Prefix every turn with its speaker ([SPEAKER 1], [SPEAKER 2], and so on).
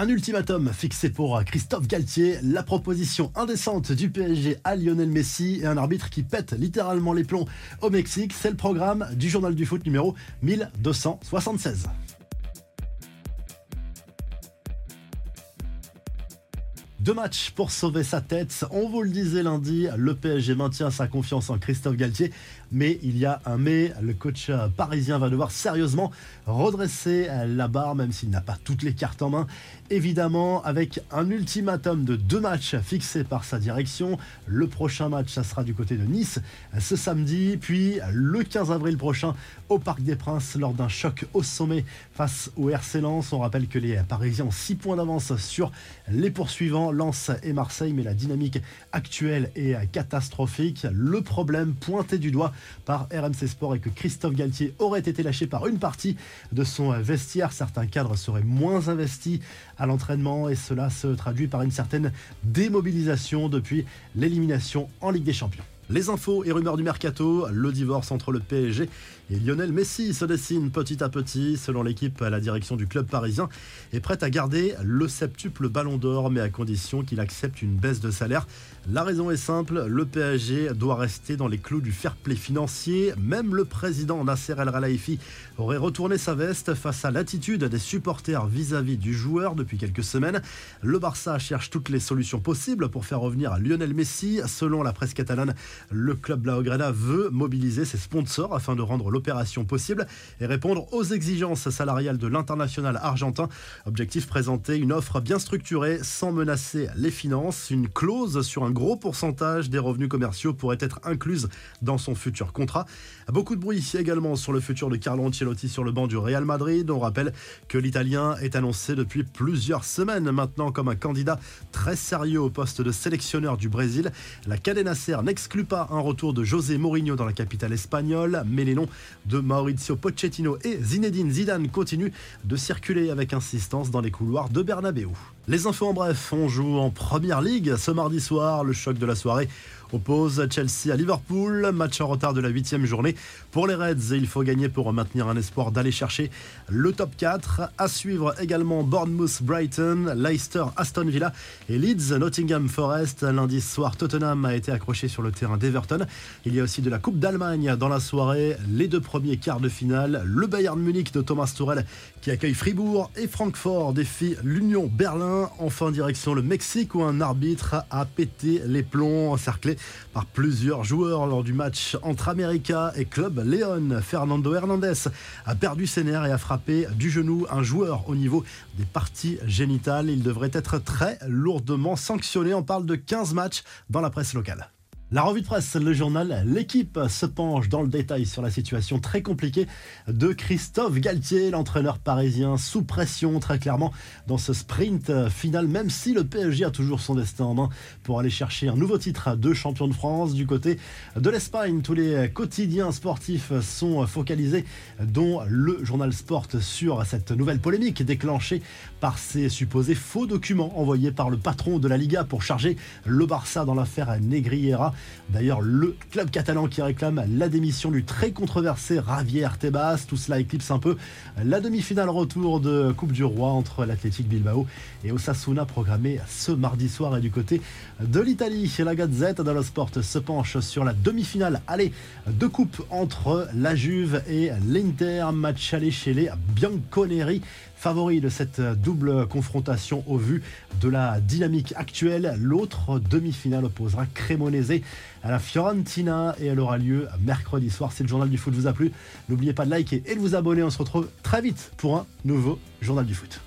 [SPEAKER 1] Un ultimatum fixé pour Christophe Galtier, la proposition indécente du PSG à Lionel Messi et un arbitre qui pète littéralement les plombs au Mexique, c'est le programme du journal du foot numéro 1276. Deux matchs pour sauver sa tête. On vous le disait lundi, le PSG maintient sa confiance en Christophe Galtier. Mais il y a un mais, le coach parisien va devoir sérieusement redresser la barre, même s'il n'a pas toutes les cartes en main. Évidemment, avec un ultimatum de deux matchs fixés par sa direction. Le prochain match, ça sera du côté de Nice ce samedi, puis le 15 avril prochain au Parc des Princes lors d'un choc au sommet face au RC Lens. On rappelle que les Parisiens ont 6 points d'avance sur les poursuivants Lens et Marseille, mais la dynamique actuelle est catastrophique. Le problème pointé du doigt par RMC Sport est que Christophe Galtier aurait été lâché par une partie de son vestiaire. Certains cadres seraient moins investis à l'entraînement et cela se traduit par une certaine démobilisation depuis l'élimination en Ligue des Champions. Les infos et rumeurs du mercato, le divorce entre le PSG et Lionel Messi se dessine petit à petit. Selon l'équipe, la direction du club parisien est prête à garder le septuple ballon d'or, mais à condition qu'il accepte une baisse de salaire. La raison est simple, le PSG doit rester dans les clous du fair play financier. Même le président Nasser El Khelaifi aurait retourné sa veste face à l'attitude des supporters vis-à-vis du joueur depuis quelques semaines. Le Barça cherche toutes les solutions possibles pour faire revenir Lionel Messi. Selon la presse catalane, le club Blaugrana veut mobiliser ses sponsors afin de rendre l'opération possible et répondre aux exigences salariales de l'international argentin. Objectif présenter une offre bien structurée sans menacer les finances. Une clause sur un gros pourcentage des revenus commerciaux pourrait être incluse dans son futur contrat. Beaucoup de bruit également sur le futur de Carlo Ancelotti sur le banc du Real Madrid. On rappelle que l'Italien est annoncé depuis plusieurs semaines maintenant comme un candidat très sérieux au poste de sélectionneur du Brésil. La Cadena Ser n'exclut pas un retour de José Mourinho dans la capitale espagnole, mais les noms de Maurizio Pochettino et Zinedine Zidane continuent de circuler avec insistance dans les couloirs de Bernabeu. Les infos en bref, on joue en première ligue ce mardi soir, le choc de la soirée oppose Chelsea à Liverpool. Match en retard de la huitième journée. Pour les Reds, il faut gagner pour maintenir un espoir d'aller chercher le top 4. À suivre également Bournemouth, Brighton, Leicester, Aston Villa et Leeds, Nottingham Forest. Lundi soir, Tottenham a été accroché sur le terrain d'Everton. Il y a aussi de la Coupe d'Allemagne dans la soirée. Les deux premiers quarts de finale. Le Bayern Munich de Thomas Tourel qui accueille Fribourg et Francfort défie l'Union Berlin. Enfin, direction le Mexique où un arbitre a pété les plombs encerclés par plusieurs joueurs lors du match entre América et Club León. Fernando Hernandez a perdu ses nerfs et a frappé du genou un joueur au niveau des parties génitales. Il devrait être très lourdement sanctionné. On parle de 15 matchs dans la presse locale. La revue de presse, le journal L'équipe se penche dans le détail sur la situation très compliquée de Christophe Galtier, l'entraîneur parisien sous pression très clairement dans ce sprint final, même si le PSG a toujours son destin en main pour aller chercher un nouveau titre de champion de France. Du côté de l'Espagne, tous les quotidiens sportifs sont focalisés, dont le journal Sport sur cette nouvelle polémique déclenchée par ces supposés faux documents envoyés par le patron de la Liga pour charger le Barça dans l'affaire Negriera. D'ailleurs, le club catalan qui réclame la démission du très controversé Javier Tebas. Tout cela éclipse un peu la demi-finale retour de Coupe du Roi entre l'Athletic Bilbao et Osasuna programmée ce mardi soir. Et du côté de l'Italie, la Gazette dello Sport se penche sur la demi-finale aller de coupe entre la Juve et l'Inter. Match aller chez les Bianconeri favori de cette double confrontation au vu de la dynamique actuelle. L'autre demi-finale opposera Cremonese à la Fiorentina et elle aura lieu mercredi soir. Si le journal du foot vous a plu, n'oubliez pas de liker et de vous abonner. On se retrouve très vite pour un nouveau journal du foot.